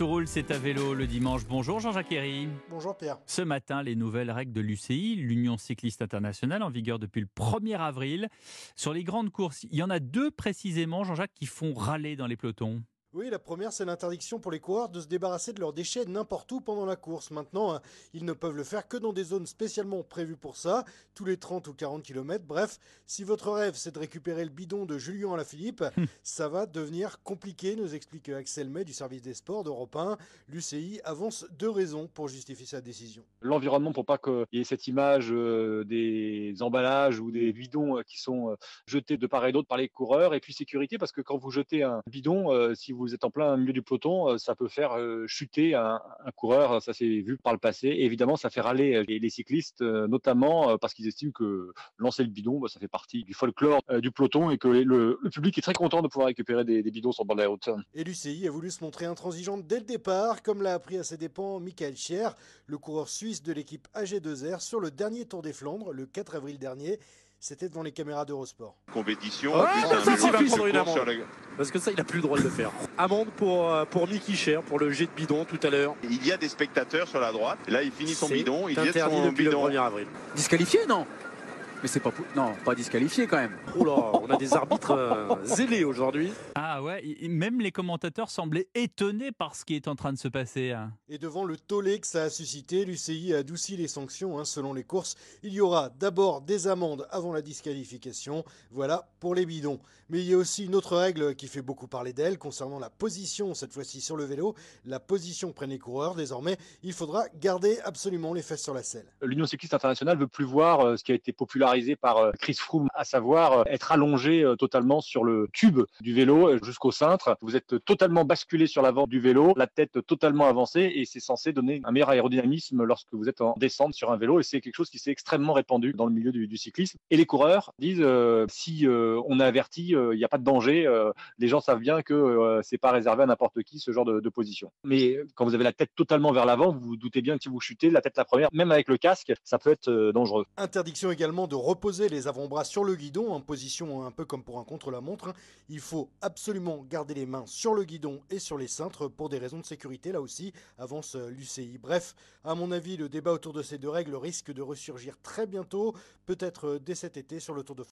Tout roule, c'est à vélo le dimanche. Bonjour Jean-Jacques Herry. Bonjour Pierre. Ce matin, les nouvelles règles de l'UCI, l'Union cycliste internationale, en vigueur depuis le 1er avril. Sur les grandes courses, il y en a deux précisément, Jean-Jacques, qui font râler dans les pelotons. Oui, la première, c'est l'interdiction pour les coureurs de se débarrasser de leurs déchets n'importe où pendant la course. Maintenant, hein, ils ne peuvent le faire que dans des zones spécialement prévues pour ça, tous les 30 ou 40 km. Bref, si votre rêve, c'est de récupérer le bidon de Julien Alaphilippe, ça va devenir compliqué, nous explique Axel May du service des sports d'Europe 1. L'UCI avance deux raisons pour justifier sa décision. L'environnement, pour pas qu'il y ait cette image euh, des emballages ou des bidons euh, qui sont euh, jetés de part et d'autre par les coureurs. Et puis sécurité, parce que quand vous jetez un bidon, si vous vous êtes en plein milieu du peloton, euh, ça peut faire euh, chuter un, coureur. Ça s'est vu par le passé. Évidemment, ça fait râler euh, les, cyclistes, notamment parce qu'ils estiment que lancer le bidon, bah, ça fait partie du folklore du peloton et que le, public est très content de pouvoir récupérer des, bidons sur le bord de la route. Et l'UCI a voulu se montrer intransigeante dès le départ, comme l'a appris à ses dépens Michael Scher, le coureur suisse de l'équipe AG2R sur le dernier Tour des Flandres, le 4 avril dernier. C'était devant les caméras d'Eurosport. Compétition. Ah, ça, va prendre une amende. Parce que ça, il n'a plus le droit de le faire. Amende pour, euh, pour Mickey Cher, pour le jet de bidon tout à l'heure. Il y a des spectateurs sur la droite. Là, il finit son bidon. Il jette son bidon. le 1er avril. Disqualifié, non? Mais c'est pas non, pas disqualifié quand même. Oh là, on a des arbitres euh, zélés aujourd'hui. Ah ouais, même les commentateurs semblaient étonnés par ce qui est en train de se passer. Hein. Et devant le tollé que ça a suscité, l'UCI a adouci les sanctions hein, selon les courses. Il y aura d'abord des amendes avant la disqualification. Voilà pour les bidons. Mais il y a aussi une autre règle qui fait beaucoup parler d'elle concernant la position, cette fois-ci sur le vélo. La position prennent les coureurs. Désormais, il faudra garder absolument les fesses sur la selle. L'Union cycliste internationale veut plus voir euh, ce qui a été populaire par euh, Chris Froome, à savoir euh, être allongé euh, totalement sur le tube du vélo jusqu'au cintre. Vous êtes totalement basculé sur l'avant du vélo, la tête totalement avancée et c'est censé donner un meilleur aérodynamisme lorsque vous êtes en descente sur un vélo et c'est quelque chose qui s'est extrêmement répandu dans le milieu du, cyclisme. Et les coureurs disent si on est averti, il n'y a pas de danger. les gens savent bien que c'est pas réservé à n'importe qui ce genre de, de, position. Mais quand vous avez la tête totalement vers l'avant, vous vous doutez bien que si vous chutez la tête la première, même avec le casque, ça peut être dangereux. Interdiction également de reposer les avant-bras sur le guidon en position un peu comme pour un contre-la-montre. Il faut absolument garder les mains sur le guidon et sur les cintres pour des raisons de sécurité là aussi, avance euh, l'UCI. Bref, à mon avis, le débat autour de ces deux règles risque de ressurgir très bientôt, peut-être euh, dès cet été sur le Tour de France.